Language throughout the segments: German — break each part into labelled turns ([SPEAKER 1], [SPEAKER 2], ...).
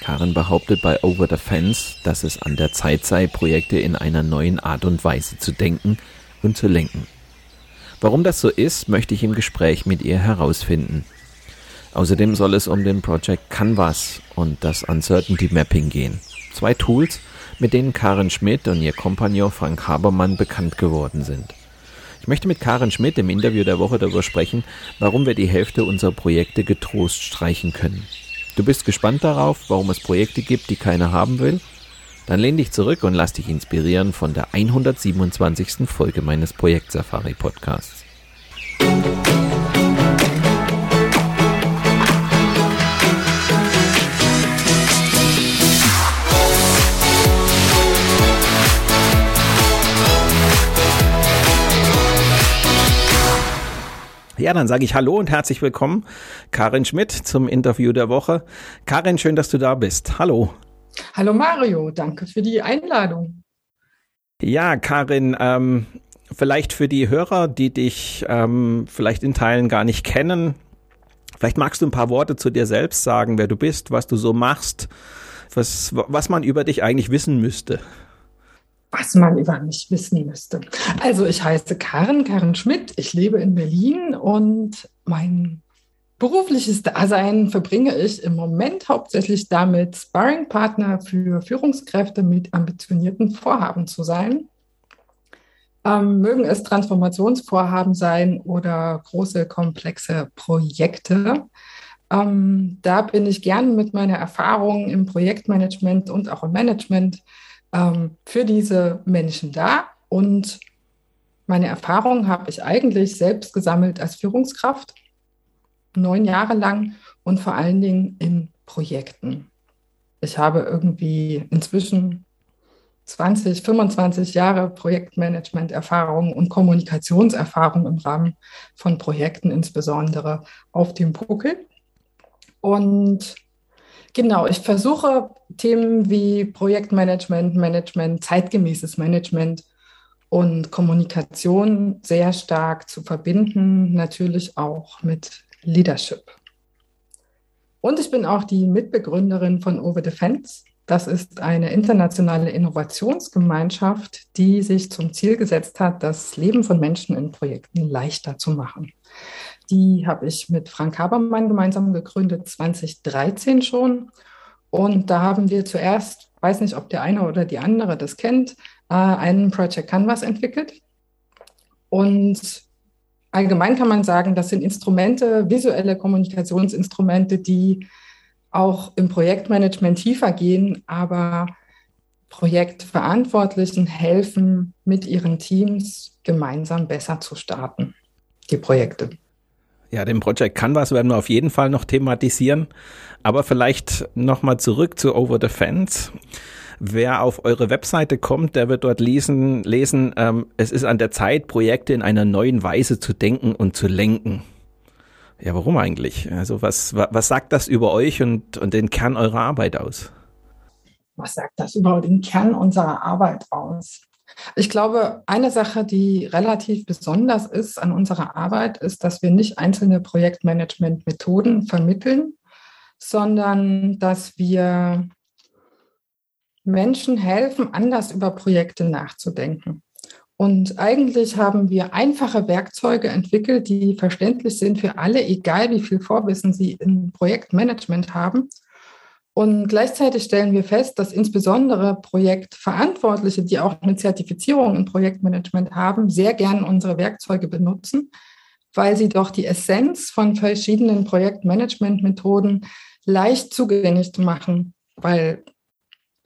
[SPEAKER 1] Karin behauptet bei Over the Fence, dass es an der Zeit sei, Projekte in einer neuen Art und Weise zu denken und zu lenken. Warum das so ist, möchte ich im Gespräch mit ihr herausfinden. Außerdem soll es um den Project Canvas und das Uncertainty Mapping gehen. Zwei Tools, mit denen Karin Schmidt und ihr Kompagnon Frank Habermann bekannt geworden sind. Ich möchte mit Karin Schmidt im Interview der Woche darüber sprechen, warum wir die Hälfte unserer Projekte getrost streichen können. Du bist gespannt darauf, warum es Projekte gibt, die keiner haben will? Dann lehn dich zurück und lass dich inspirieren von der 127. Folge meines Projekt Safari Podcasts. Ja, dann sage ich Hallo und herzlich willkommen, Karin Schmidt zum Interview der Woche. Karin, schön, dass du da bist. Hallo.
[SPEAKER 2] Hallo Mario, danke für die Einladung.
[SPEAKER 1] Ja, Karin, ähm, vielleicht für die Hörer, die dich ähm, vielleicht in Teilen gar nicht kennen, vielleicht magst du ein paar Worte zu dir selbst sagen, wer du bist, was du so machst, was, was man über dich eigentlich wissen müsste
[SPEAKER 2] was man über mich wissen müsste. Also ich heiße Karen, Karen Schmidt, ich lebe in Berlin und mein berufliches Dasein verbringe ich im Moment hauptsächlich damit, Sparringpartner für Führungskräfte mit ambitionierten Vorhaben zu sein. Ähm, mögen es Transformationsvorhaben sein oder große, komplexe Projekte. Ähm, da bin ich gern mit meiner Erfahrung im Projektmanagement und auch im Management ähm, für diese Menschen da. Und meine Erfahrungen habe ich eigentlich selbst gesammelt als Führungskraft, neun Jahre lang und vor allen Dingen in Projekten. Ich habe irgendwie inzwischen 20, 25 Jahre Projektmanagement-Erfahrung und Kommunikationserfahrung im Rahmen von Projekten insbesondere auf dem Buckel. Und Genau, ich versuche Themen wie Projektmanagement, Management, zeitgemäßes Management und Kommunikation sehr stark zu verbinden, natürlich auch mit Leadership. Und ich bin auch die Mitbegründerin von Over Defense. Das ist eine internationale Innovationsgemeinschaft, die sich zum Ziel gesetzt hat, das Leben von Menschen in Projekten leichter zu machen. Die habe ich mit Frank Habermann gemeinsam gegründet, 2013 schon. Und da haben wir zuerst, weiß nicht, ob der eine oder die andere das kennt, äh, einen Project Canvas entwickelt. Und allgemein kann man sagen, das sind Instrumente, visuelle Kommunikationsinstrumente, die auch im Projektmanagement tiefer gehen, aber Projektverantwortlichen helfen, mit ihren Teams gemeinsam besser zu starten, die Projekte.
[SPEAKER 1] Ja, den Project Canvas werden wir auf jeden Fall noch thematisieren. Aber vielleicht nochmal zurück zu Over the Fence. Wer auf eure Webseite kommt, der wird dort lesen, lesen ähm, es ist an der Zeit, Projekte in einer neuen Weise zu denken und zu lenken. Ja, warum eigentlich? Also was, was sagt das über euch und, und den Kern eurer Arbeit aus?
[SPEAKER 2] Was sagt das über den Kern unserer Arbeit aus? Ich glaube, eine Sache, die relativ besonders ist an unserer Arbeit, ist, dass wir nicht einzelne Projektmanagement-Methoden vermitteln, sondern dass wir Menschen helfen, anders über Projekte nachzudenken. Und eigentlich haben wir einfache Werkzeuge entwickelt, die verständlich sind für alle, egal wie viel Vorwissen sie im Projektmanagement haben und gleichzeitig stellen wir fest, dass insbesondere Projektverantwortliche, die auch eine Zertifizierung im Projektmanagement haben, sehr gern unsere Werkzeuge benutzen, weil sie doch die Essenz von verschiedenen Projektmanagementmethoden leicht zugänglich zu machen, weil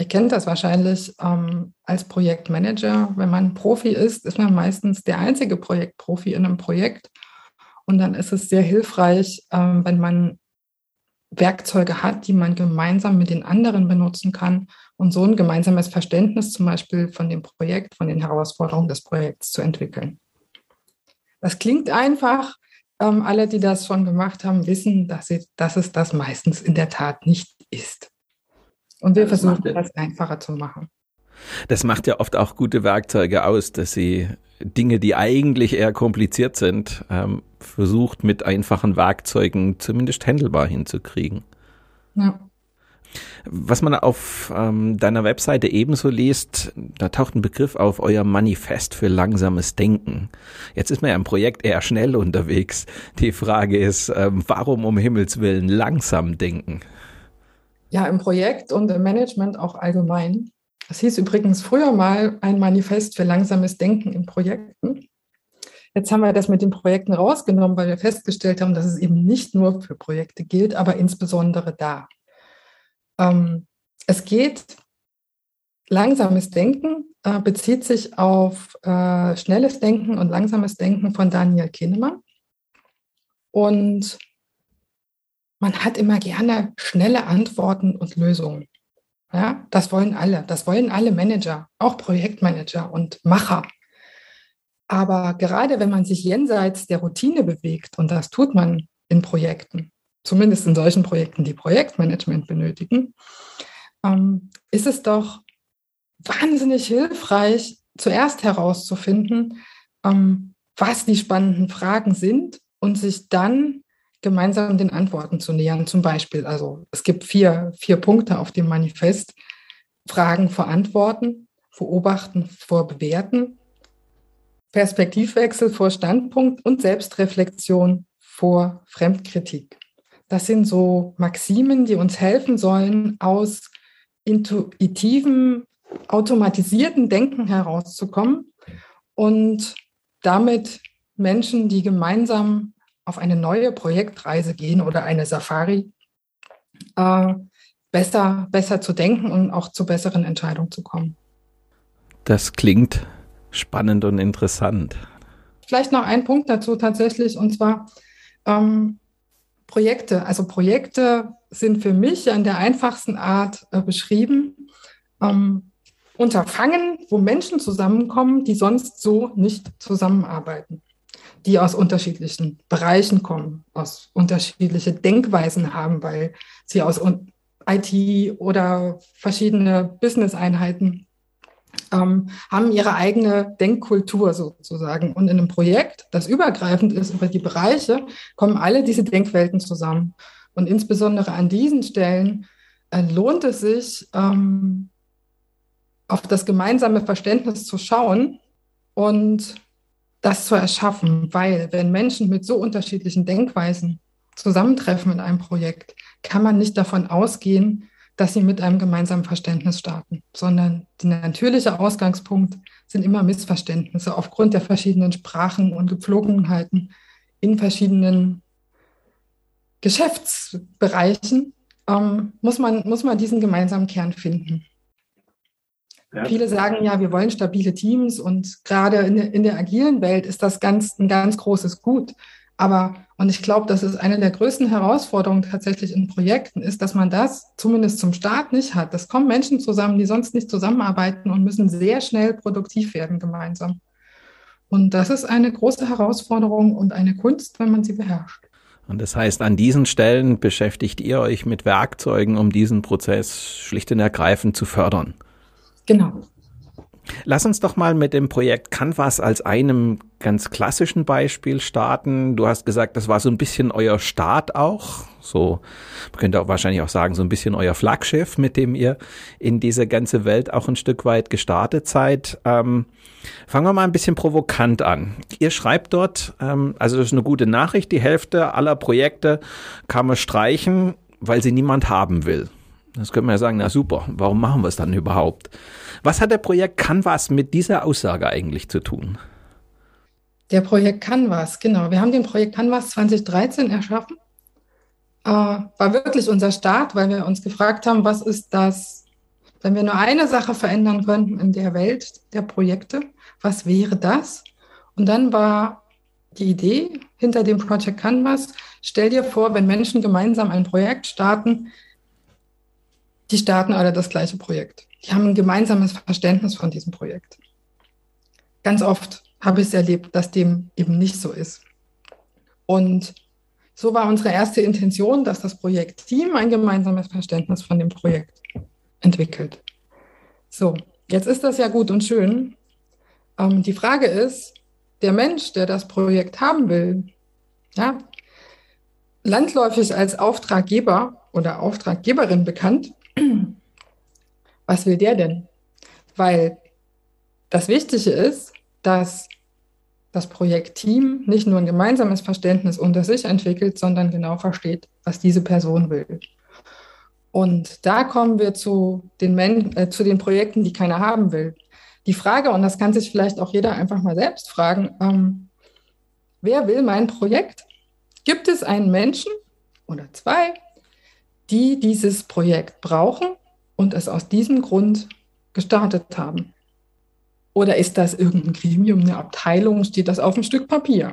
[SPEAKER 2] ihr kennt das wahrscheinlich ähm, als Projektmanager. Wenn man Profi ist, ist man meistens der einzige Projektprofi in einem Projekt. Und dann ist es sehr hilfreich, ähm, wenn man Werkzeuge hat, die man gemeinsam mit den anderen benutzen kann und so ein gemeinsames Verständnis zum Beispiel von dem Projekt, von den Herausforderungen des Projekts zu entwickeln. Das klingt einfach. Ähm, alle, die das schon gemacht haben, wissen, dass, sie, dass es das meistens in der Tat nicht ist. Und wir das versuchen, das einfacher zu machen.
[SPEAKER 1] Das macht ja oft auch gute Werkzeuge aus, dass sie Dinge, die eigentlich eher kompliziert sind, ähm, versucht mit einfachen Werkzeugen zumindest händelbar hinzukriegen. Ja. Was man auf ähm, deiner Webseite ebenso liest, da taucht ein Begriff auf, euer Manifest für langsames Denken. Jetzt ist man ja im Projekt eher schnell unterwegs. Die Frage ist, ähm, warum um Himmels Willen langsam denken?
[SPEAKER 2] Ja, im Projekt und im Management auch allgemein. Das hieß übrigens früher mal ein Manifest für langsames Denken in Projekten. Jetzt haben wir das mit den Projekten rausgenommen, weil wir festgestellt haben, dass es eben nicht nur für Projekte gilt, aber insbesondere da. Ähm, es geht, langsames Denken äh, bezieht sich auf äh, schnelles Denken und langsames Denken von Daniel Kahnemann. Und man hat immer gerne schnelle Antworten und Lösungen. Ja, das wollen alle. Das wollen alle Manager, auch Projektmanager und Macher. Aber gerade wenn man sich jenseits der Routine bewegt, und das tut man in Projekten, zumindest in solchen Projekten, die Projektmanagement benötigen, ähm, ist es doch wahnsinnig hilfreich, zuerst herauszufinden, ähm, was die spannenden Fragen sind und sich dann gemeinsam den Antworten zu nähern. Zum Beispiel, also es gibt vier, vier Punkte auf dem Manifest. Fragen vor Antworten, Beobachten vor Bewerten, Perspektivwechsel vor Standpunkt und Selbstreflexion vor Fremdkritik. Das sind so Maximen, die uns helfen sollen, aus intuitivem, automatisierten Denken herauszukommen und damit Menschen, die gemeinsam auf eine neue Projektreise gehen oder eine Safari, äh, besser, besser zu denken und auch zu besseren Entscheidungen zu kommen.
[SPEAKER 1] Das klingt spannend und interessant.
[SPEAKER 2] Vielleicht noch ein Punkt dazu tatsächlich, und zwar ähm, Projekte. Also Projekte sind für mich in der einfachsten Art äh, beschrieben. Ähm, Unterfangen, wo Menschen zusammenkommen, die sonst so nicht zusammenarbeiten die aus unterschiedlichen Bereichen kommen, aus unterschiedliche Denkweisen haben, weil sie aus IT oder verschiedene Business-Einheiten ähm, haben ihre eigene Denkkultur sozusagen. Und in einem Projekt, das übergreifend ist über die Bereiche, kommen alle diese Denkwelten zusammen. Und insbesondere an diesen Stellen äh, lohnt es sich, ähm, auf das gemeinsame Verständnis zu schauen und das zu erschaffen, weil wenn Menschen mit so unterschiedlichen Denkweisen zusammentreffen in einem Projekt, kann man nicht davon ausgehen, dass sie mit einem gemeinsamen Verständnis starten, sondern der natürliche Ausgangspunkt sind immer Missverständnisse aufgrund der verschiedenen Sprachen und Gepflogenheiten in verschiedenen Geschäftsbereichen. Ähm, muss, man, muss man diesen gemeinsamen Kern finden. Ja. Viele sagen ja, wir wollen stabile Teams und gerade in, in der agilen Welt ist das ganz, ein ganz großes Gut. Aber, und ich glaube, das ist eine der größten Herausforderungen tatsächlich in Projekten, ist, dass man das zumindest zum Start nicht hat. Das kommen Menschen zusammen, die sonst nicht zusammenarbeiten und müssen sehr schnell produktiv werden gemeinsam. Und das ist eine große Herausforderung und eine Kunst, wenn man sie beherrscht.
[SPEAKER 1] Und das heißt, an diesen Stellen beschäftigt ihr euch mit Werkzeugen, um diesen Prozess schlicht und ergreifend zu fördern.
[SPEAKER 2] Genau.
[SPEAKER 1] Lass uns doch mal mit dem Projekt Canvas als einem ganz klassischen Beispiel starten. Du hast gesagt, das war so ein bisschen euer Start auch. So, man könnte auch wahrscheinlich auch sagen, so ein bisschen euer Flaggschiff, mit dem ihr in diese ganze Welt auch ein Stück weit gestartet seid. Ähm, fangen wir mal ein bisschen provokant an. Ihr schreibt dort, ähm, also das ist eine gute Nachricht, die Hälfte aller Projekte kann man streichen, weil sie niemand haben will. Das könnte man ja sagen, na super, warum machen wir es dann überhaupt? Was hat der Projekt Canvas mit dieser Aussage eigentlich zu tun?
[SPEAKER 2] Der Projekt Canvas, genau. Wir haben den Projekt Canvas 2013 erschaffen. Äh, war wirklich unser Start, weil wir uns gefragt haben, was ist das, wenn wir nur eine Sache verändern könnten in der Welt der Projekte, was wäre das? Und dann war die Idee hinter dem Project Canvas. Stell dir vor, wenn Menschen gemeinsam ein Projekt starten, die starten alle das gleiche Projekt. Die haben ein gemeinsames Verständnis von diesem Projekt. Ganz oft habe ich es erlebt, dass dem eben nicht so ist. Und so war unsere erste Intention, dass das Projektteam ein gemeinsames Verständnis von dem Projekt entwickelt. So, jetzt ist das ja gut und schön. Ähm, die Frage ist, der Mensch, der das Projekt haben will, ja, landläufig als Auftraggeber oder Auftraggeberin bekannt, was will der denn? Weil das Wichtige ist, dass das Projektteam nicht nur ein gemeinsames Verständnis unter sich entwickelt, sondern genau versteht, was diese Person will. Und da kommen wir zu den, Men äh, zu den Projekten, die keiner haben will. Die Frage, und das kann sich vielleicht auch jeder einfach mal selbst fragen, ähm, wer will mein Projekt? Gibt es einen Menschen oder zwei, die dieses Projekt brauchen und es aus diesem Grund gestartet haben? Oder ist das irgendein Gremium, eine Abteilung, steht das auf einem Stück Papier?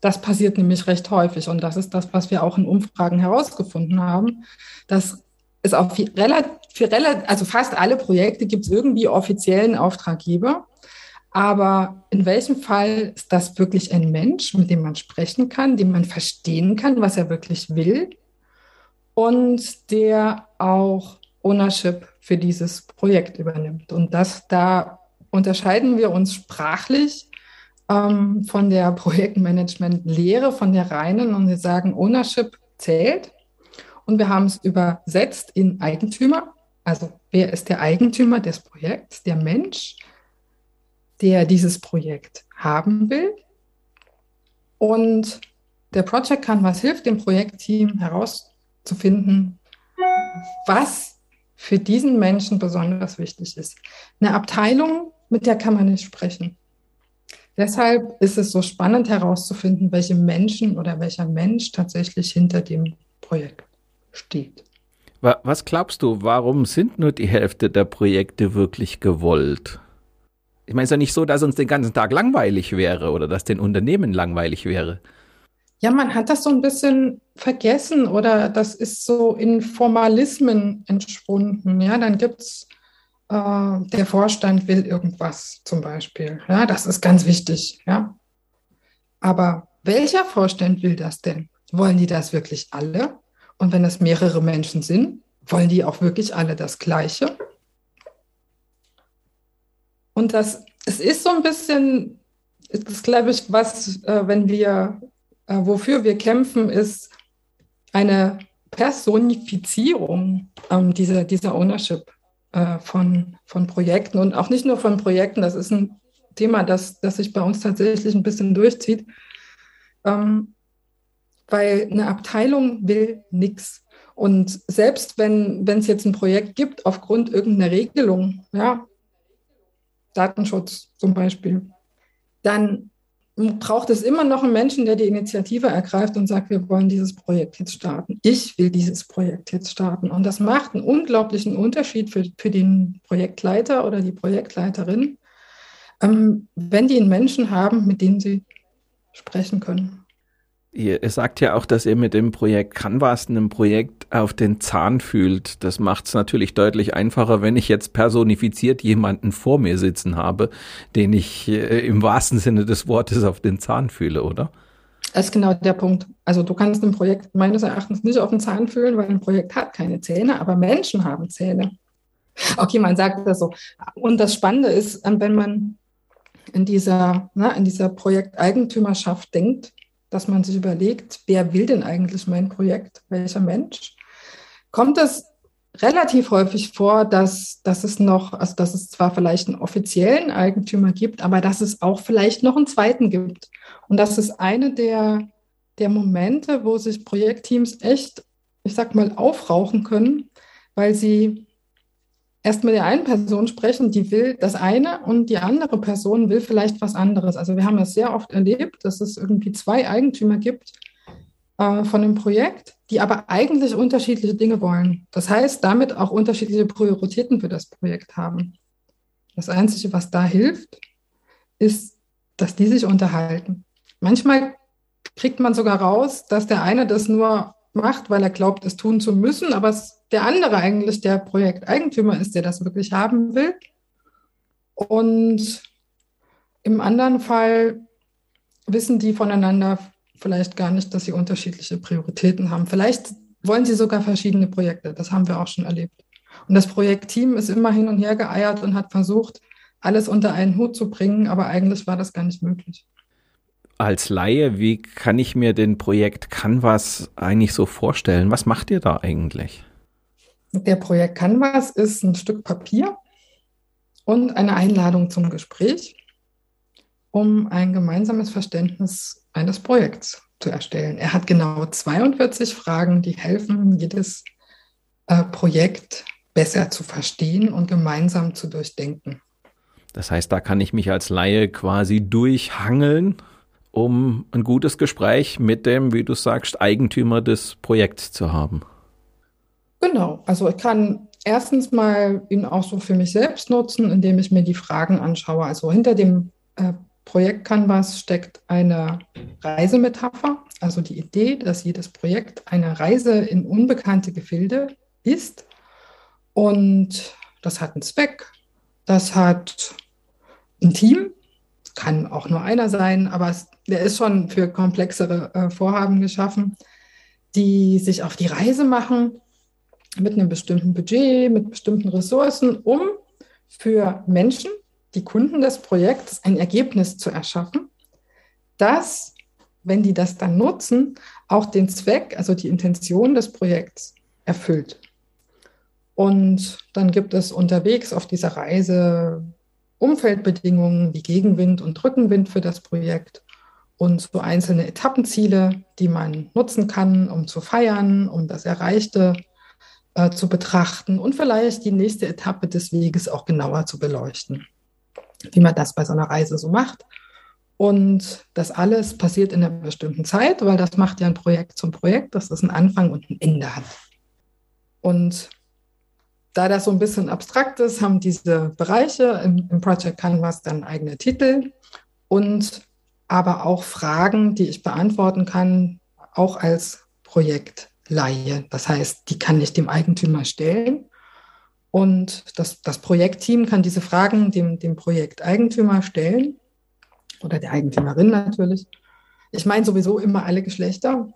[SPEAKER 2] Das passiert nämlich recht häufig und das ist das, was wir auch in Umfragen herausgefunden haben, dass es auch für, für also fast alle Projekte gibt es irgendwie offiziellen Auftraggeber. Aber in welchem Fall ist das wirklich ein Mensch, mit dem man sprechen kann, dem man verstehen kann, was er wirklich will und der auch Ownership für dieses Projekt übernimmt. Und das da unterscheiden wir uns sprachlich ähm, von der Projektmanagement-Lehre, von der reinen und wir sagen, Ownership zählt. Und wir haben es übersetzt in Eigentümer. Also wer ist der Eigentümer des Projekts? Der Mensch, der dieses Projekt haben will. Und der Project Canvas hilft dem Projektteam herauszufinden, was für diesen Menschen besonders wichtig ist. Eine Abteilung mit der kann man nicht sprechen. Deshalb ist es so spannend herauszufinden, welche Menschen oder welcher Mensch tatsächlich hinter dem Projekt steht.
[SPEAKER 1] Was glaubst du, warum sind nur die Hälfte der Projekte wirklich gewollt? Ich meine, es ist ja nicht so, dass uns den ganzen Tag langweilig wäre oder dass den Unternehmen langweilig wäre.
[SPEAKER 2] Ja, man hat das so ein bisschen vergessen oder das ist so in Formalismen entschwunden. Ja, dann gibt es äh, der Vorstand will irgendwas zum Beispiel. Ja, das ist ganz wichtig. Ja. Aber welcher Vorstand will das denn? Wollen die das wirklich alle? Und wenn es mehrere Menschen sind, wollen die auch wirklich alle das Gleiche? Und das, es ist so ein bisschen, das glaube ich, was, äh, wenn wir, wofür wir kämpfen, ist eine Personifizierung ähm, dieser, dieser Ownership äh, von, von Projekten und auch nicht nur von Projekten. Das ist ein Thema, das, das sich bei uns tatsächlich ein bisschen durchzieht. Ähm, weil eine Abteilung will nichts. Und selbst wenn es jetzt ein Projekt gibt, aufgrund irgendeiner Regelung, ja, Datenschutz zum Beispiel, dann braucht es immer noch einen Menschen, der die Initiative ergreift und sagt, wir wollen dieses Projekt jetzt starten. Ich will dieses Projekt jetzt starten. Und das macht einen unglaublichen Unterschied für, für den Projektleiter oder die Projektleiterin, ähm, wenn die einen Menschen haben, mit dem sie sprechen können.
[SPEAKER 1] Ihr sagt ja auch, dass ihr mit dem Projekt Canvas einem Projekt auf den Zahn fühlt. Das macht es natürlich deutlich einfacher, wenn ich jetzt personifiziert jemanden vor mir sitzen habe, den ich äh, im wahrsten Sinne des Wortes auf den Zahn fühle, oder?
[SPEAKER 2] Das ist genau der Punkt. Also du kannst ein Projekt meines Erachtens nicht auf den Zahn fühlen, weil ein Projekt hat keine Zähne, aber Menschen haben Zähne. Okay, man sagt das so. Und das Spannende ist, wenn man in dieser, na, in dieser Projekteigentümerschaft denkt, dass man sich überlegt, wer will denn eigentlich mein Projekt, welcher Mensch, kommt es relativ häufig vor, dass, dass es noch, also dass es zwar vielleicht einen offiziellen Eigentümer gibt, aber dass es auch vielleicht noch einen zweiten gibt. Und das ist eine der, der Momente, wo sich Projektteams echt, ich sag mal, aufrauchen können, weil sie erst mit der einen Person sprechen, die will das eine und die andere Person will vielleicht was anderes. Also wir haben das sehr oft erlebt, dass es irgendwie zwei Eigentümer gibt äh, von dem Projekt, die aber eigentlich unterschiedliche Dinge wollen. Das heißt, damit auch unterschiedliche Prioritäten für das Projekt haben. Das Einzige, was da hilft, ist, dass die sich unterhalten. manchmal kriegt man sogar raus, dass der eine das nur macht, weil er glaubt, es tun zu müssen, aber es der andere eigentlich der Projekteigentümer ist, der das wirklich haben will. Und im anderen Fall wissen die voneinander vielleicht gar nicht, dass sie unterschiedliche Prioritäten haben. Vielleicht wollen sie sogar verschiedene Projekte. Das haben wir auch schon erlebt. Und das Projektteam ist immer hin und her geeiert und hat versucht, alles unter einen Hut zu bringen, aber eigentlich war das gar nicht möglich.
[SPEAKER 1] Als Laie, wie kann ich mir den Projekt Canvas eigentlich so vorstellen? Was macht ihr da eigentlich?
[SPEAKER 2] Der Projekt Canvas ist ein Stück Papier und eine Einladung zum Gespräch, um ein gemeinsames Verständnis eines Projekts zu erstellen. Er hat genau 42 Fragen, die helfen, jedes äh, Projekt besser zu verstehen und gemeinsam zu durchdenken.
[SPEAKER 1] Das heißt, da kann ich mich als Laie quasi durchhangeln, um ein gutes Gespräch mit dem, wie du sagst, Eigentümer des Projekts zu haben.
[SPEAKER 2] Genau, also ich kann erstens mal ihn auch so für mich selbst nutzen, indem ich mir die Fragen anschaue. Also hinter dem äh, Projekt Canvas steckt eine Reisemetapher, also die Idee, dass jedes Projekt eine Reise in unbekannte Gefilde ist. Und das hat einen Zweck, das hat ein Team, kann auch nur einer sein, aber es, der ist schon für komplexere äh, Vorhaben geschaffen, die sich auf die Reise machen mit einem bestimmten Budget, mit bestimmten Ressourcen, um für Menschen, die Kunden des Projekts ein Ergebnis zu erschaffen, das, wenn die das dann nutzen, auch den Zweck, also die Intention des Projekts erfüllt. Und dann gibt es unterwegs auf dieser Reise Umfeldbedingungen wie Gegenwind und Rückenwind für das Projekt und so einzelne Etappenziele, die man nutzen kann, um zu feiern, um das Erreichte äh, zu betrachten und vielleicht die nächste Etappe des Weges auch genauer zu beleuchten wie man das bei so einer Reise so macht. Und das alles passiert in einer bestimmten Zeit, weil das macht ja ein Projekt zum Projekt, dass das einen Anfang und ein Ende hat. Und da das so ein bisschen abstrakt ist, haben diese Bereiche im, im Project Canvas dann eigene Titel und aber auch Fragen, die ich beantworten kann, auch als Projektleihe. Das heißt, die kann ich dem Eigentümer stellen und das, das Projektteam kann diese Fragen dem, dem Projekteigentümer stellen oder der Eigentümerin natürlich. Ich meine sowieso immer alle Geschlechter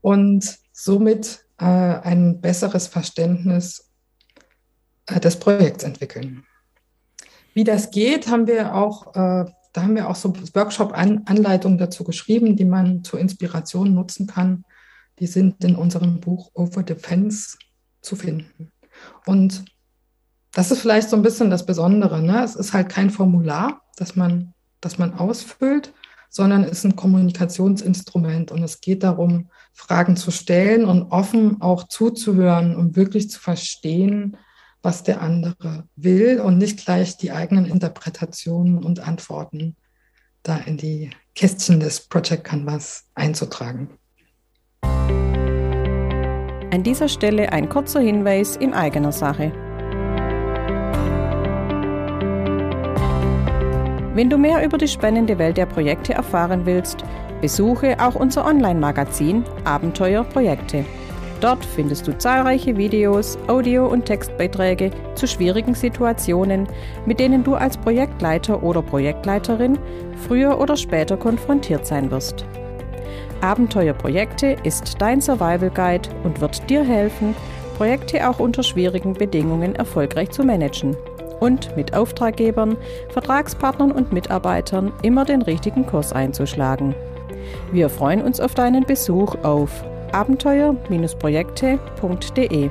[SPEAKER 2] und somit ein besseres Verständnis äh, des Projekts entwickeln. Wie das geht, haben wir auch, äh, da haben wir auch so Workshop-Anleitungen dazu geschrieben, die man zur Inspiration nutzen kann. Die sind in unserem Buch Over Defense zu finden. Und das ist vielleicht so ein bisschen das Besondere. Ne? Es ist halt kein Formular, das man, das man ausfüllt, sondern es ist ein Kommunikationsinstrument. Und es geht darum, Fragen zu stellen und offen auch zuzuhören, um wirklich zu verstehen, was der andere will und nicht gleich die eigenen Interpretationen und Antworten da in die Kästchen des Project Canvas einzutragen.
[SPEAKER 3] An dieser Stelle ein kurzer Hinweis in eigener Sache. Wenn du mehr über die spannende Welt der Projekte erfahren willst, besuche auch unser Online-Magazin Abenteuer Projekte. Dort findest du zahlreiche Videos, Audio- und Textbeiträge zu schwierigen Situationen, mit denen du als Projektleiter oder Projektleiterin früher oder später konfrontiert sein wirst. Abenteuerprojekte ist dein Survival Guide und wird dir helfen, Projekte auch unter schwierigen Bedingungen erfolgreich zu managen und mit Auftraggebern, Vertragspartnern und Mitarbeitern immer den richtigen Kurs einzuschlagen. Wir freuen uns auf deinen Besuch auf abenteuer-projekte.de.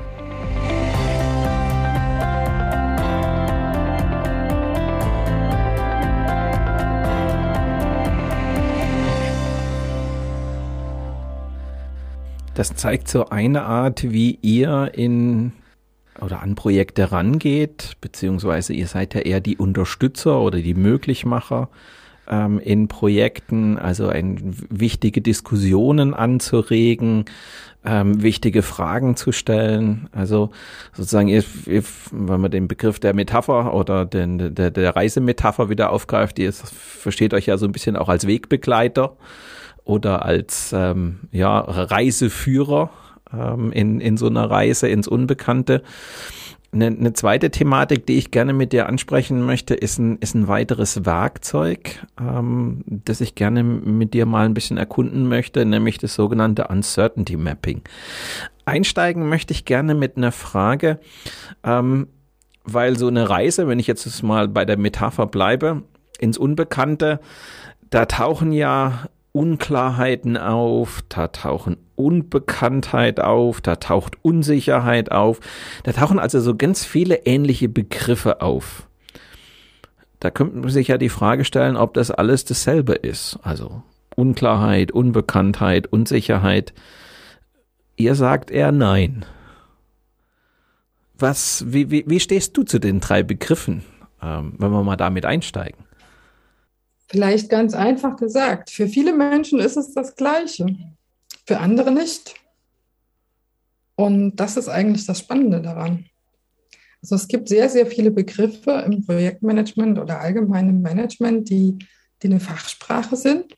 [SPEAKER 1] Das zeigt so eine Art, wie ihr in oder an Projekte rangeht, beziehungsweise ihr seid ja eher die Unterstützer oder die Möglichmacher. Ähm, in Projekten, also ein, wichtige Diskussionen anzuregen, ähm, wichtige Fragen zu stellen. Also sozusagen, wenn man den Begriff der Metapher oder den, der, der Reisemetapher wieder aufgreift, ihr versteht euch ja so ein bisschen auch als Wegbegleiter oder als ähm, ja, Reiseführer ähm, in, in so einer Reise ins Unbekannte. Eine, eine zweite Thematik, die ich gerne mit dir ansprechen möchte, ist ein, ist ein weiteres Werkzeug, ähm, das ich gerne mit dir mal ein bisschen erkunden möchte, nämlich das sogenannte Uncertainty Mapping. Einsteigen möchte ich gerne mit einer Frage, ähm, weil so eine Reise, wenn ich jetzt mal bei der Metapher bleibe, ins Unbekannte, da tauchen ja Unklarheiten auf, da tauchen Unbekanntheit auf, da taucht Unsicherheit auf, da tauchen also so ganz viele ähnliche Begriffe auf. Da könnte man sich ja die Frage stellen, ob das alles dasselbe ist. Also Unklarheit, Unbekanntheit, Unsicherheit. Ihr sagt eher nein. Was, wie, wie, wie stehst du zu den drei Begriffen, ähm, wenn wir mal damit einsteigen?
[SPEAKER 2] Vielleicht ganz einfach gesagt, für viele Menschen ist es das Gleiche, für andere nicht. Und das ist eigentlich das Spannende daran. Also es gibt sehr, sehr viele Begriffe im Projektmanagement oder allgemeinem Management, die, die eine Fachsprache sind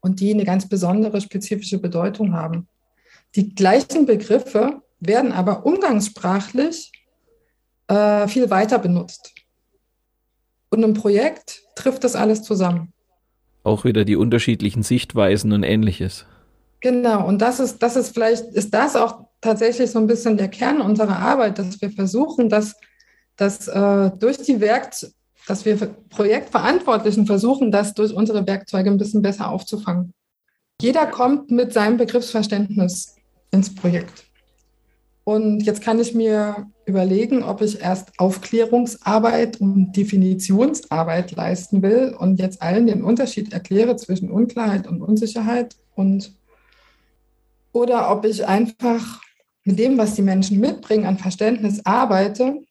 [SPEAKER 2] und die eine ganz besondere spezifische Bedeutung haben. Die gleichen Begriffe werden aber umgangssprachlich äh, viel weiter benutzt. Und im Projekt trifft das alles zusammen.
[SPEAKER 1] Auch wieder die unterschiedlichen Sichtweisen und ähnliches.
[SPEAKER 2] Genau, und das ist, das ist vielleicht, ist das auch tatsächlich so ein bisschen der Kern unserer Arbeit, dass wir versuchen, dass, dass äh, durch die Werkzeuge, dass wir Projektverantwortlichen versuchen, das durch unsere Werkzeuge ein bisschen besser aufzufangen. Jeder kommt mit seinem Begriffsverständnis ins Projekt. Und jetzt kann ich mir überlegen, ob ich erst Aufklärungsarbeit und Definitionsarbeit leisten will und jetzt allen den Unterschied erkläre zwischen Unklarheit und Unsicherheit und oder ob ich einfach mit dem, was die Menschen mitbringen, an Verständnis arbeite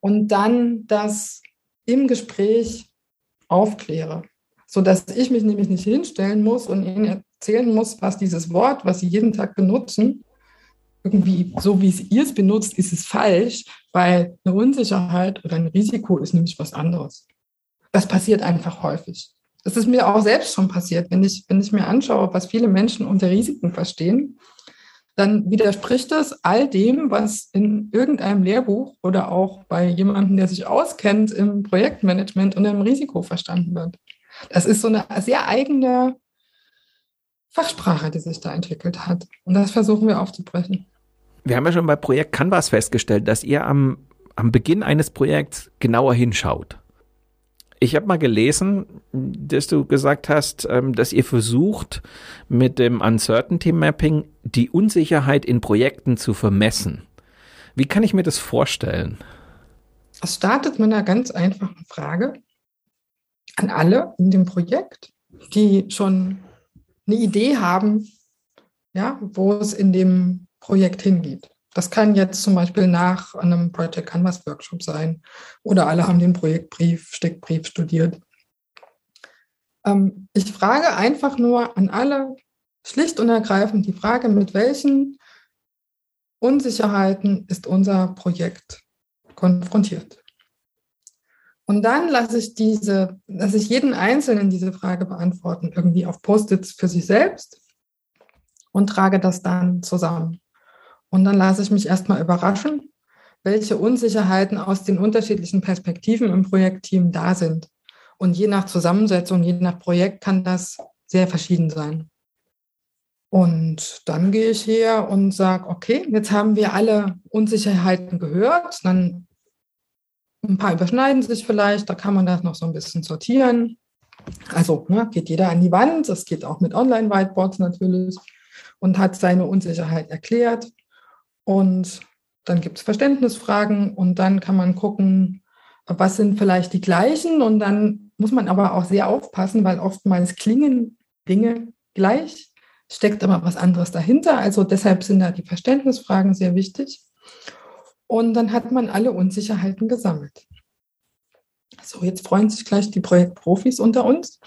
[SPEAKER 2] und dann das im Gespräch aufkläre, sodass ich mich nämlich nicht hinstellen muss und ihnen erzählen muss, was dieses Wort, was sie jeden Tag benutzen, irgendwie so, wie ihr es benutzt, ist es falsch, weil eine Unsicherheit oder ein Risiko ist nämlich was anderes. Das passiert einfach häufig. Das ist mir auch selbst schon passiert, wenn ich, wenn ich mir anschaue, was viele Menschen unter Risiken verstehen, dann widerspricht das all dem, was in irgendeinem Lehrbuch oder auch bei jemandem, der sich auskennt im Projektmanagement und im Risiko verstanden wird. Das ist so eine sehr eigene Fachsprache, die sich da entwickelt hat. Und das versuchen wir aufzubrechen.
[SPEAKER 1] Wir haben ja schon bei Projekt Canvas festgestellt, dass ihr am, am Beginn eines Projekts genauer hinschaut. Ich habe mal gelesen, dass du gesagt hast, ähm, dass ihr versucht, mit dem Uncertainty Mapping die Unsicherheit in Projekten zu vermessen. Wie kann ich mir das vorstellen?
[SPEAKER 2] Es startet mit einer ganz einfachen Frage an alle in dem Projekt, die schon eine Idee haben, ja, wo es in dem Projekt hingeht. Das kann jetzt zum Beispiel nach einem Project Canvas Workshop sein oder alle haben den Projektbrief, Steckbrief studiert. Ähm, ich frage einfach nur an alle schlicht und ergreifend die Frage, mit welchen Unsicherheiten ist unser Projekt konfrontiert? Und dann lasse ich diese, lasse ich jeden Einzelnen diese Frage beantworten, irgendwie auf Post-its für sich selbst und trage das dann zusammen. Und dann lasse ich mich erstmal überraschen, welche Unsicherheiten aus den unterschiedlichen Perspektiven im Projektteam da sind. Und je nach Zusammensetzung, je nach Projekt kann das sehr verschieden sein. Und dann gehe ich her und sage, okay, jetzt haben wir alle Unsicherheiten gehört. Dann ein paar überschneiden sich vielleicht, da kann man das noch so ein bisschen sortieren. Also ne, geht jeder an die Wand, das geht auch mit Online-Whiteboards natürlich und hat seine Unsicherheit erklärt. Und dann gibt es Verständnisfragen und dann kann man gucken, was sind vielleicht die gleichen. Und dann muss man aber auch sehr aufpassen, weil oftmals klingen Dinge gleich, steckt aber was anderes dahinter. Also deshalb sind da die Verständnisfragen sehr wichtig. Und dann hat man alle Unsicherheiten gesammelt. So, jetzt freuen sich gleich die Projektprofis unter uns,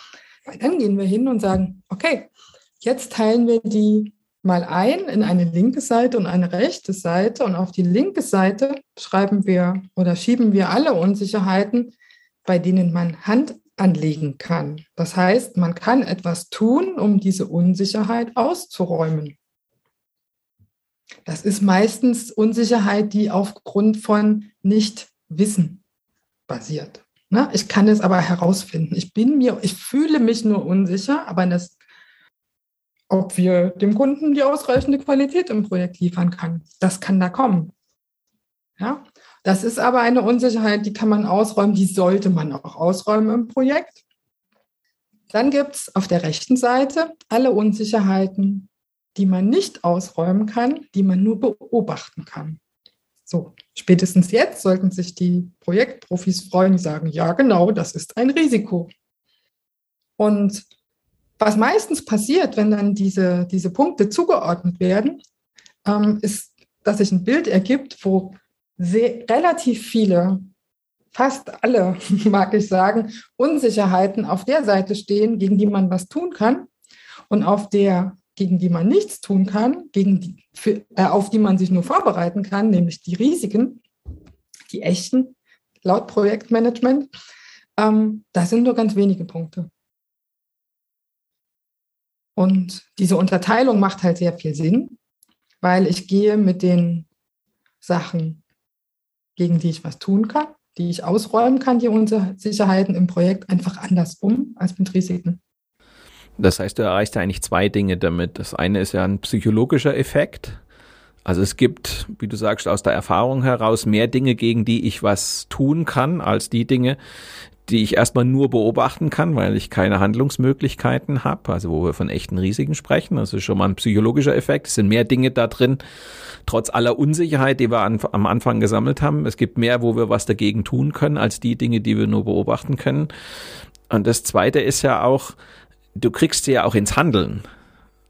[SPEAKER 2] dann gehen wir hin und sagen, okay, jetzt teilen wir die mal ein in eine linke Seite und eine rechte Seite und auf die linke Seite schreiben wir oder schieben wir alle Unsicherheiten, bei denen man Hand anlegen kann. Das heißt, man kann etwas tun, um diese Unsicherheit auszuräumen. Das ist meistens Unsicherheit, die aufgrund von Nichtwissen basiert. Ne? Ich kann es aber herausfinden. Ich bin mir, ich fühle mich nur unsicher, aber das, ob wir dem Kunden die ausreichende Qualität im Projekt liefern kann, das kann da kommen. Ja, das ist aber eine Unsicherheit, die kann man ausräumen, die sollte man auch ausräumen im Projekt. Dann gibt es auf der rechten Seite alle Unsicherheiten, die man nicht ausräumen kann, die man nur beobachten kann. So, spätestens jetzt sollten sich die Projektprofis freuen, die sagen, ja, genau, das ist ein Risiko. Und was meistens passiert, wenn dann diese, diese Punkte zugeordnet werden, ähm, ist, dass sich ein Bild ergibt, wo sehr, relativ viele, fast alle, mag ich sagen, Unsicherheiten auf der Seite stehen, gegen die man was tun kann und auf der, gegen die man nichts tun kann, gegen die, für, äh, auf die man sich nur vorbereiten kann, nämlich die Risiken, die echten, laut Projektmanagement. Ähm, das sind nur ganz wenige Punkte. Und diese Unterteilung macht halt sehr viel Sinn, weil ich gehe mit den Sachen gegen die ich was tun kann, die ich ausräumen kann, die Unsicherheiten im Projekt einfach anders um als mit Risiken.
[SPEAKER 1] Das heißt, du erreichst ja eigentlich zwei Dinge damit. Das eine ist ja ein psychologischer Effekt. Also es gibt, wie du sagst, aus der Erfahrung heraus mehr Dinge, gegen die ich was tun kann, als die Dinge, die ich erstmal nur beobachten kann, weil ich keine Handlungsmöglichkeiten habe, also wo wir von echten Risiken sprechen. Das ist schon mal ein psychologischer Effekt. Es sind mehr Dinge da drin, trotz aller Unsicherheit, die wir an, am Anfang gesammelt haben. Es gibt mehr, wo wir was dagegen tun können, als die Dinge, die wir nur beobachten können. Und das Zweite ist ja auch, du kriegst sie ja auch ins Handeln.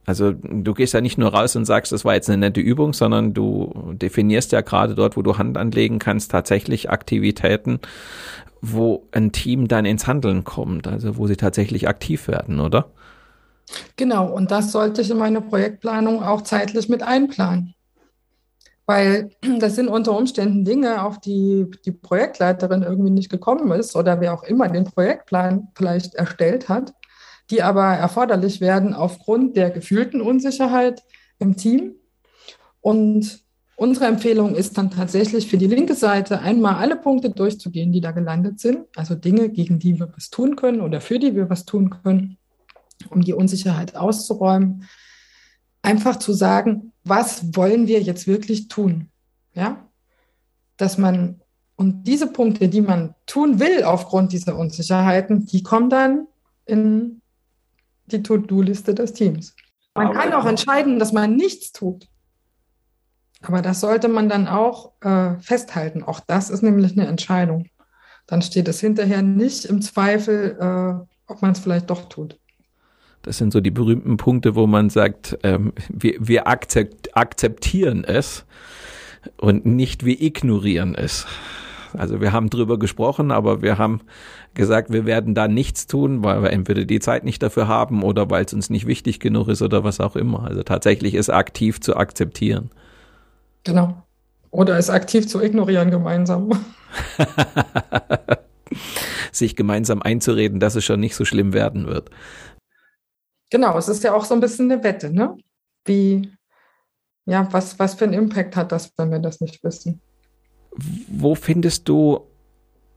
[SPEAKER 1] Also du gehst ja nicht nur raus und sagst, das war jetzt eine nette Übung, sondern du definierst ja gerade dort, wo du Hand anlegen kannst, tatsächlich Aktivitäten, wo ein Team dann ins Handeln kommt, also wo sie tatsächlich aktiv werden, oder?
[SPEAKER 2] Genau, und das sollte ich in meine Projektplanung auch zeitlich mit einplanen. Weil das sind unter Umständen Dinge, auf die die Projektleiterin irgendwie nicht gekommen ist oder wer auch immer den Projektplan vielleicht erstellt hat, die aber erforderlich werden aufgrund der gefühlten Unsicherheit im Team. Und Unsere Empfehlung ist dann tatsächlich für die linke Seite einmal alle Punkte durchzugehen, die da gelandet sind. Also Dinge, gegen die wir was tun können oder für die wir was tun können, um die Unsicherheit auszuräumen. Einfach zu sagen, was wollen wir jetzt wirklich tun? Ja, dass man und diese Punkte, die man tun will aufgrund dieser Unsicherheiten, die kommen dann in die To-Do-Liste des Teams. Man kann auch entscheiden, dass man nichts tut. Aber das sollte man dann auch äh, festhalten. Auch das ist nämlich eine Entscheidung. Dann steht es hinterher nicht im Zweifel, äh, ob man es vielleicht doch tut.
[SPEAKER 1] Das sind so die berühmten Punkte, wo man sagt, ähm, wir, wir akzeptieren es und nicht wir ignorieren es. Also wir haben drüber gesprochen, aber wir haben gesagt, wir werden da nichts tun, weil wir entweder die Zeit nicht dafür haben oder weil es uns nicht wichtig genug ist oder was auch immer. Also tatsächlich ist aktiv zu akzeptieren.
[SPEAKER 2] Genau. Oder es aktiv zu ignorieren gemeinsam.
[SPEAKER 1] Sich gemeinsam einzureden, dass es schon nicht so schlimm werden wird.
[SPEAKER 2] Genau, es ist ja auch so ein bisschen eine Wette, ne? Wie, ja, was, was für einen Impact hat das, wenn wir das nicht wissen?
[SPEAKER 1] Wo findest du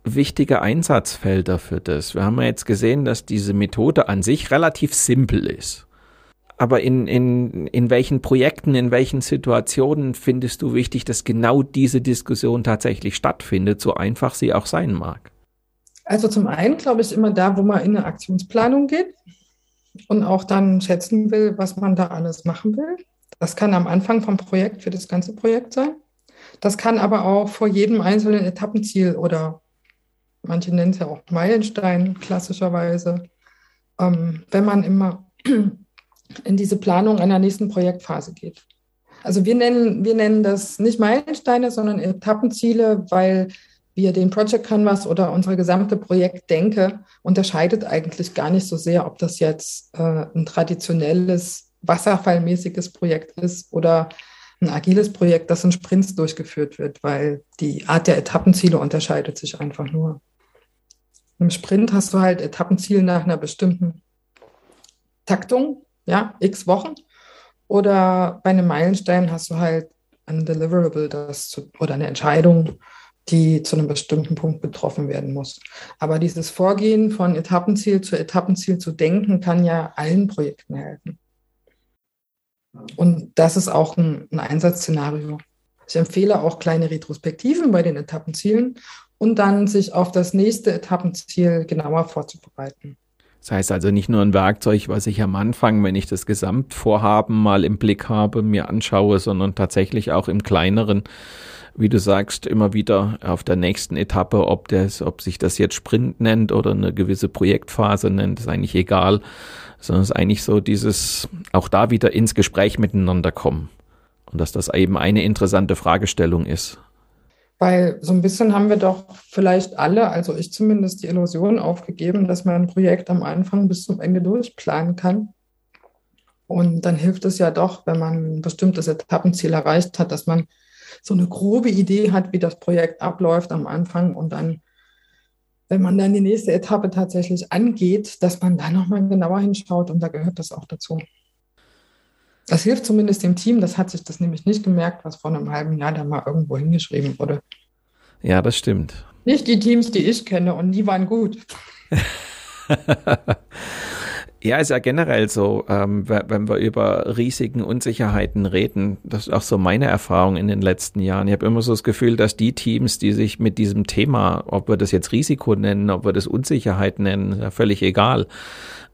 [SPEAKER 1] wichtige Einsatzfelder für das? Wir haben ja jetzt gesehen, dass diese Methode an sich relativ simpel ist. Aber in, in, in welchen Projekten, in welchen Situationen findest du wichtig, dass genau diese Diskussion tatsächlich stattfindet, so einfach sie auch sein mag?
[SPEAKER 2] Also zum einen glaube ich immer da, wo man in eine Aktionsplanung geht und auch dann schätzen will, was man da alles machen will. Das kann am Anfang vom Projekt für das ganze Projekt sein. Das kann aber auch vor jedem einzelnen Etappenziel oder manche nennen es ja auch Meilenstein klassischerweise, ähm, wenn man immer in diese Planung einer nächsten Projektphase geht. Also wir nennen, wir nennen das nicht Meilensteine, sondern Etappenziele, weil wir den Project Canvas oder unsere gesamte Projektdenke unterscheidet eigentlich gar nicht so sehr, ob das jetzt äh, ein traditionelles, wasserfallmäßiges Projekt ist oder ein agiles Projekt, das in Sprints durchgeführt wird, weil die Art der Etappenziele unterscheidet sich einfach nur. Im Sprint hast du halt Etappenziele nach einer bestimmten Taktung, ja, x Wochen. Oder bei einem Meilenstein hast du halt ein Deliverable das zu, oder eine Entscheidung, die zu einem bestimmten Punkt getroffen werden muss. Aber dieses Vorgehen von Etappenziel zu Etappenziel zu denken, kann ja allen Projekten helfen. Und das ist auch ein, ein Einsatzszenario. Ich empfehle auch kleine Retrospektiven bei den Etappenzielen und dann sich auf das nächste Etappenziel genauer vorzubereiten.
[SPEAKER 1] Das heißt also nicht nur ein Werkzeug, was ich am Anfang, wenn ich das Gesamtvorhaben mal im Blick habe, mir anschaue, sondern tatsächlich auch im kleineren, wie du sagst, immer wieder auf der nächsten Etappe, ob das, ob sich das jetzt Sprint nennt oder eine gewisse Projektphase nennt, ist eigentlich egal, sondern es ist eigentlich so dieses, auch da wieder ins Gespräch miteinander kommen. Und dass das eben eine interessante Fragestellung ist.
[SPEAKER 2] Weil so ein bisschen haben wir doch vielleicht alle, also ich zumindest, die Illusion aufgegeben, dass man ein Projekt am Anfang bis zum Ende durchplanen kann. Und dann hilft es ja doch, wenn man ein bestimmtes Etappenziel erreicht hat, dass man so eine grobe Idee hat, wie das Projekt abläuft am Anfang und dann, wenn man dann die nächste Etappe tatsächlich angeht, dass man da nochmal genauer hinschaut und da gehört das auch dazu. Das hilft zumindest dem Team, das hat sich das nämlich nicht gemerkt, was vor einem halben Jahr da mal irgendwo hingeschrieben wurde.
[SPEAKER 1] Ja, das stimmt.
[SPEAKER 2] Nicht die Teams, die ich kenne und die waren gut.
[SPEAKER 1] Ja, ist ja generell so, ähm, wenn wir über Risiken, Unsicherheiten reden, das ist auch so meine Erfahrung in den letzten Jahren. Ich habe immer so das Gefühl, dass die Teams, die sich mit diesem Thema, ob wir das jetzt Risiko nennen, ob wir das Unsicherheit nennen, ist ja völlig egal,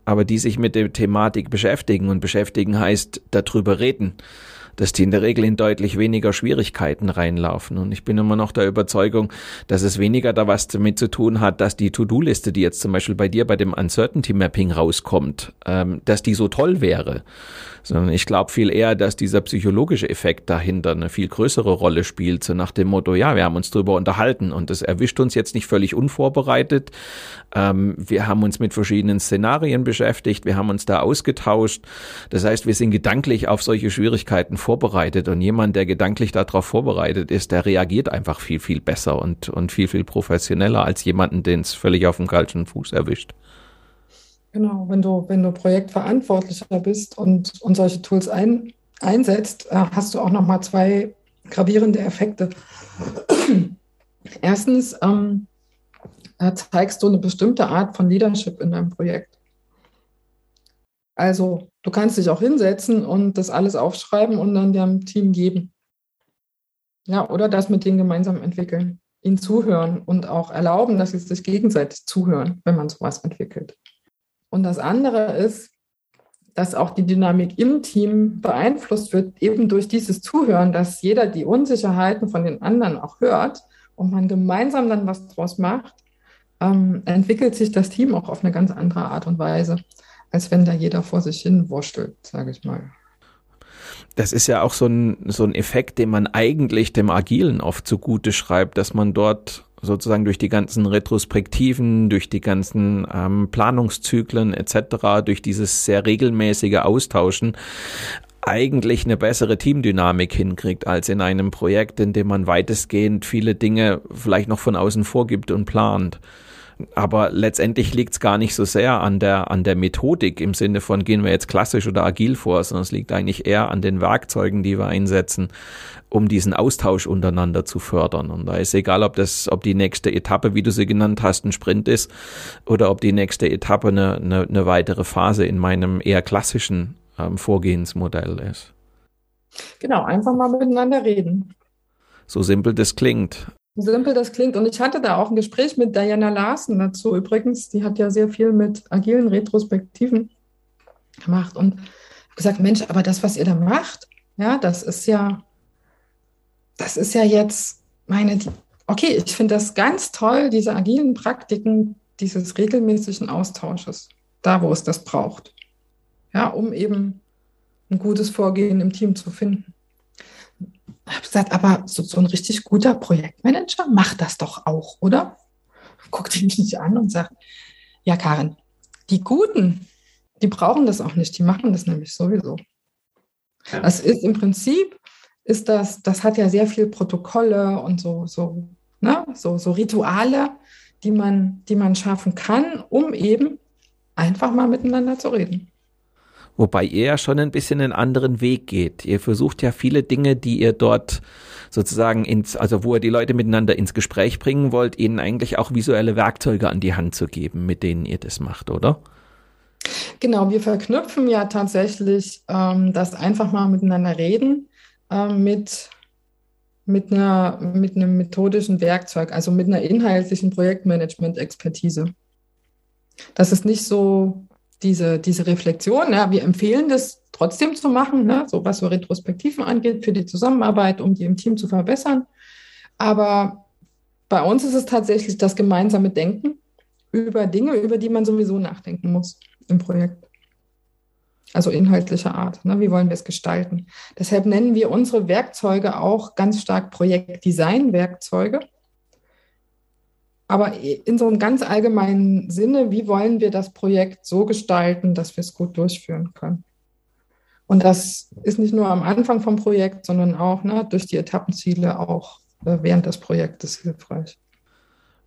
[SPEAKER 1] aber die sich mit der Thematik beschäftigen und beschäftigen heißt darüber reden, dass die in der Regel in deutlich weniger Schwierigkeiten reinlaufen. Und ich bin immer noch der Überzeugung, dass es weniger da was damit zu tun hat, dass die To-Do-Liste, die jetzt zum Beispiel bei dir bei dem Uncertainty Mapping rauskommt, ähm, dass die so toll wäre, sondern ich glaube viel eher, dass dieser psychologische Effekt dahinter eine viel größere Rolle spielt, so nach dem Motto, ja, wir haben uns drüber unterhalten und das erwischt uns jetzt nicht völlig unvorbereitet. Ähm, wir haben uns mit verschiedenen Szenarien beschäftigt, wir haben uns da ausgetauscht. Das heißt, wir sind gedanklich auf solche Schwierigkeiten vorbereitet und jemand, der gedanklich darauf vorbereitet ist, der reagiert einfach viel, viel besser und, und viel, viel professioneller als jemanden, den es völlig auf dem kalten Fuß erwischt.
[SPEAKER 2] Genau, wenn du, wenn du Projektverantwortlicher bist und, und solche Tools ein, einsetzt, äh, hast du auch nochmal zwei gravierende Effekte. Erstens ähm, äh, zeigst du eine bestimmte Art von Leadership in deinem Projekt. Also du kannst dich auch hinsetzen und das alles aufschreiben und dann dem Team geben. Ja, oder das mit denen gemeinsam entwickeln, ihnen zuhören und auch erlauben, dass sie sich gegenseitig zuhören, wenn man sowas entwickelt. Und das andere ist, dass auch die Dynamik im Team beeinflusst wird, eben durch dieses Zuhören, dass jeder die Unsicherheiten von den anderen auch hört und man gemeinsam dann was draus macht, ähm, entwickelt sich das Team auch auf eine ganz andere Art und Weise, als wenn da jeder vor sich hin wurschtelt, sage ich mal.
[SPEAKER 1] Das ist ja auch so ein, so ein Effekt, den man eigentlich dem Agilen oft zugute schreibt, dass man dort sozusagen durch die ganzen Retrospektiven, durch die ganzen ähm, Planungszyklen etc., durch dieses sehr regelmäßige Austauschen eigentlich eine bessere Teamdynamik hinkriegt als in einem Projekt, in dem man weitestgehend viele Dinge vielleicht noch von außen vorgibt und plant. Aber letztendlich liegt es gar nicht so sehr an der, an der Methodik im Sinne von gehen wir jetzt klassisch oder agil vor, sondern es liegt eigentlich eher an den Werkzeugen, die wir einsetzen, um diesen Austausch untereinander zu fördern. Und da ist egal, ob das, ob die nächste Etappe, wie du sie genannt hast, ein Sprint ist oder ob die nächste Etappe eine, eine, eine weitere Phase in meinem eher klassischen ähm, Vorgehensmodell ist.
[SPEAKER 2] Genau, einfach mal miteinander reden.
[SPEAKER 1] So simpel das klingt
[SPEAKER 2] simpel das klingt. Und ich hatte da auch ein Gespräch mit Diana Larsen dazu übrigens. Die hat ja sehr viel mit agilen Retrospektiven gemacht und gesagt, Mensch, aber das, was ihr da macht, ja, das ist ja, das ist ja jetzt meine, okay, ich finde das ganz toll, diese agilen Praktiken dieses regelmäßigen Austausches, da wo es das braucht. Ja, um eben ein gutes Vorgehen im Team zu finden. Ich habe gesagt, aber so, so ein richtig guter Projektmanager macht das doch auch, oder? Guckt ihn mich an und sagt, ja, Karin, die Guten, die brauchen das auch nicht, die machen das nämlich sowieso. Ja. Das ist im Prinzip, ist das, das hat ja sehr viel Protokolle und so, so, ne, so, so Rituale, die man, die man schaffen kann, um eben einfach mal miteinander zu reden.
[SPEAKER 1] Wobei ihr ja schon ein bisschen einen anderen Weg geht. Ihr versucht ja viele Dinge, die ihr dort sozusagen ins, also wo ihr die Leute miteinander ins Gespräch bringen wollt, ihnen eigentlich auch visuelle Werkzeuge an die Hand zu geben, mit denen ihr das macht, oder?
[SPEAKER 2] Genau, wir verknüpfen ja tatsächlich ähm, das einfach mal miteinander reden ähm, mit, mit, einer, mit einem methodischen Werkzeug, also mit einer inhaltlichen Projektmanagement-Expertise. Das ist nicht so diese, diese Reflexion. Ja, wir empfehlen das trotzdem zu machen, ne, so was so Retrospektiven angeht, für die Zusammenarbeit, um die im Team zu verbessern. Aber bei uns ist es tatsächlich das gemeinsame Denken über Dinge, über die man sowieso nachdenken muss im Projekt. Also inhaltlicher Art. Ne? Wie wollen wir es gestalten? Deshalb nennen wir unsere Werkzeuge auch ganz stark Projektdesign-Werkzeuge aber in so einem ganz allgemeinen Sinne, wie wollen wir das Projekt so gestalten, dass wir es gut durchführen können? Und das ist nicht nur am Anfang vom Projekt, sondern auch ne, durch die Etappenziele auch äh, während des Projektes hilfreich.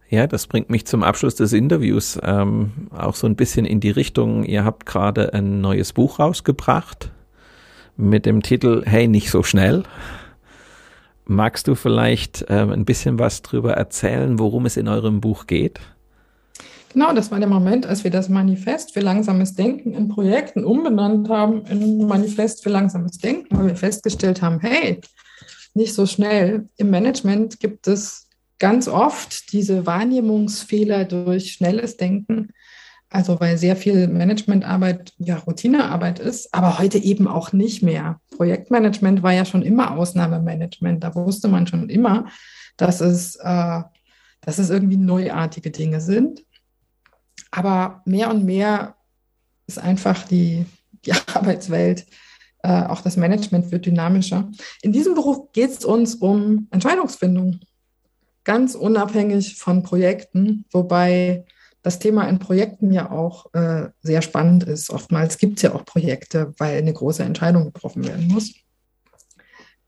[SPEAKER 1] Ja, das bringt mich zum Abschluss des Interviews ähm, auch so ein bisschen in die Richtung, ihr habt gerade ein neues Buch rausgebracht mit dem Titel Hey, nicht so schnell. Magst du vielleicht ähm, ein bisschen was darüber erzählen, worum es in eurem Buch geht?
[SPEAKER 2] Genau, das war der Moment, als wir das Manifest für langsames Denken in Projekten umbenannt haben in Manifest für langsames Denken, weil wir festgestellt haben, hey, nicht so schnell. Im Management gibt es ganz oft diese Wahrnehmungsfehler durch schnelles Denken, also weil sehr viel Managementarbeit ja Routinearbeit ist, aber heute eben auch nicht mehr. Projektmanagement war ja schon immer Ausnahmemanagement. Da wusste man schon immer, dass es, äh, dass es irgendwie neuartige Dinge sind. Aber mehr und mehr ist einfach die, die Arbeitswelt, äh, auch das Management wird dynamischer. In diesem Beruf geht es uns um Entscheidungsfindung, ganz unabhängig von Projekten, wobei das Thema in Projekten ja auch äh, sehr spannend ist. Oftmals gibt es ja auch Projekte, weil eine große Entscheidung getroffen werden muss.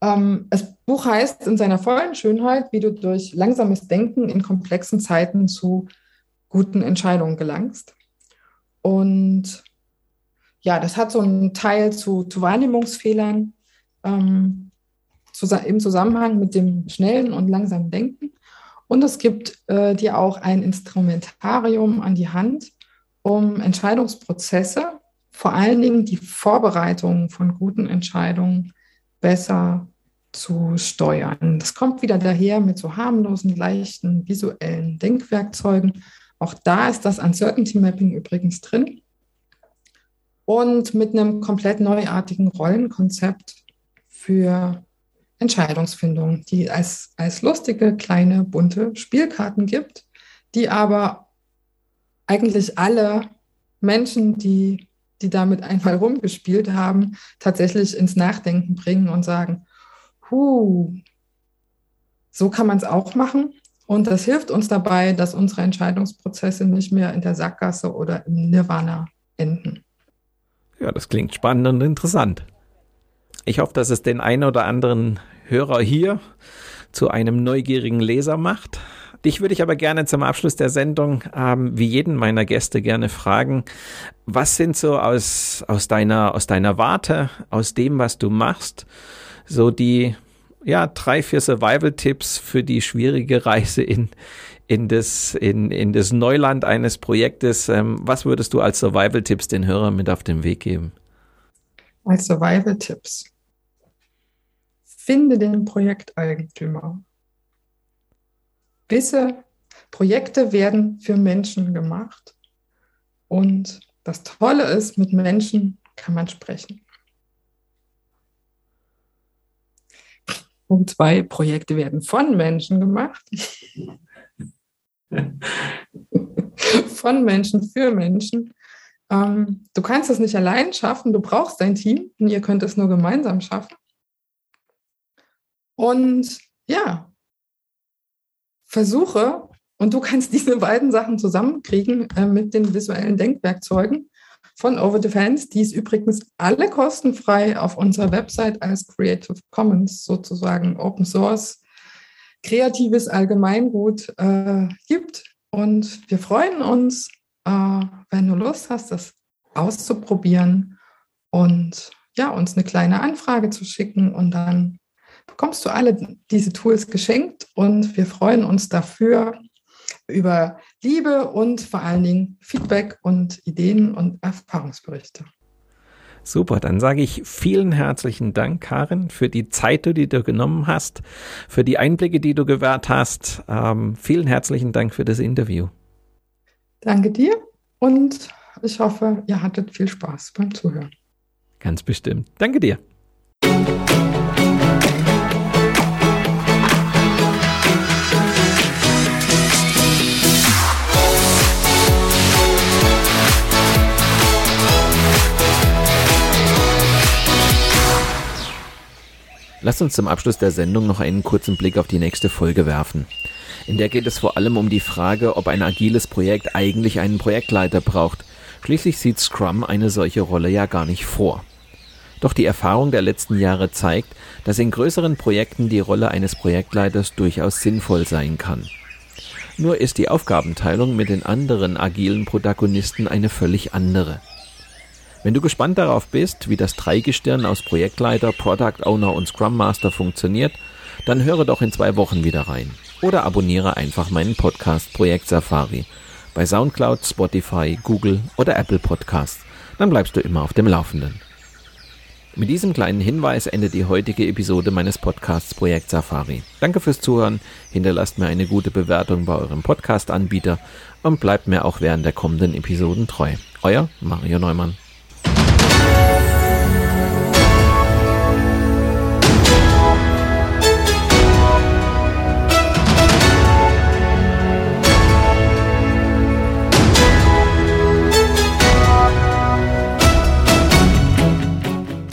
[SPEAKER 2] Ähm, das Buch heißt in seiner vollen Schönheit, wie du durch langsames Denken in komplexen Zeiten zu guten Entscheidungen gelangst. Und ja, das hat so einen Teil zu, zu Wahrnehmungsfehlern ähm, zu, im Zusammenhang mit dem schnellen und langsamen Denken. Und es gibt äh, dir auch ein Instrumentarium an die Hand, um Entscheidungsprozesse, vor allen Dingen die Vorbereitung von guten Entscheidungen besser zu steuern. Das kommt wieder daher mit so harmlosen, leichten visuellen Denkwerkzeugen. Auch da ist das Uncertainty Mapping übrigens drin. Und mit einem komplett neuartigen Rollenkonzept für Entscheidungsfindung, die als, als lustige, kleine, bunte Spielkarten gibt, die aber eigentlich alle Menschen, die, die damit einmal rumgespielt haben, tatsächlich ins Nachdenken bringen und sagen, huh, so kann man es auch machen. Und das hilft uns dabei, dass unsere Entscheidungsprozesse nicht mehr in der Sackgasse oder im Nirvana enden.
[SPEAKER 1] Ja, das klingt spannend und interessant. Ich hoffe, dass es den einen oder anderen Hörer hier zu einem neugierigen Leser macht. Dich würde ich aber gerne zum Abschluss der Sendung, ähm, wie jeden meiner Gäste, gerne fragen, was sind so aus, aus, deiner, aus deiner Warte, aus dem, was du machst, so die ja, drei, vier Survival-Tipps für die schwierige Reise in, in, das, in, in das Neuland eines Projektes. Ähm, was würdest du als Survival-Tipps den Hörern mit auf den Weg geben?
[SPEAKER 2] Als Survival-Tipps. Finde den Projekteigentümer. Wisse, Projekte werden für Menschen gemacht. Und das Tolle ist, mit Menschen kann man sprechen. Punkt zwei, Projekte werden von Menschen gemacht. von Menschen für Menschen. Ähm, du kannst es nicht allein schaffen, du brauchst dein Team und ihr könnt es nur gemeinsam schaffen. Und ja, versuche, und du kannst diese beiden Sachen zusammenkriegen äh, mit den visuellen Denkwerkzeugen von Over the die es übrigens alle kostenfrei auf unserer Website als Creative Commons sozusagen Open Source kreatives Allgemeingut äh, gibt. Und wir freuen uns, äh, wenn du Lust hast, das auszuprobieren und ja, uns eine kleine Anfrage zu schicken und dann bekommst du alle diese Tools geschenkt und wir freuen uns dafür über Liebe und vor allen Dingen Feedback und Ideen und Erfahrungsberichte.
[SPEAKER 1] Super, dann sage ich vielen herzlichen Dank, Karin, für die Zeit, die du genommen hast, für die Einblicke, die du gewährt hast. Ähm, vielen herzlichen Dank für das Interview.
[SPEAKER 2] Danke dir und ich hoffe, ihr hattet viel Spaß beim Zuhören.
[SPEAKER 1] Ganz bestimmt. Danke dir. Lasst uns zum Abschluss der Sendung noch einen kurzen Blick auf die nächste Folge werfen. In der geht es vor allem um die Frage, ob ein agiles Projekt eigentlich einen Projektleiter braucht. Schließlich sieht Scrum eine solche Rolle ja gar nicht vor. Doch die Erfahrung der letzten Jahre zeigt, dass in größeren Projekten die Rolle eines Projektleiters durchaus sinnvoll sein kann. Nur ist die Aufgabenteilung mit den anderen agilen Protagonisten eine völlig andere. Wenn du gespannt darauf bist, wie das Dreigestirn aus Projektleiter, Product Owner und Scrum Master funktioniert, dann höre doch in zwei Wochen wieder rein. Oder abonniere einfach meinen Podcast Projekt Safari bei Soundcloud, Spotify, Google oder Apple Podcasts. Dann bleibst du immer auf dem Laufenden. Mit diesem kleinen Hinweis endet die heutige Episode meines Podcasts Projekt Safari. Danke fürs Zuhören, hinterlasst mir eine gute Bewertung bei eurem Podcast-Anbieter und bleibt mir auch während der kommenden Episoden treu. Euer Mario Neumann.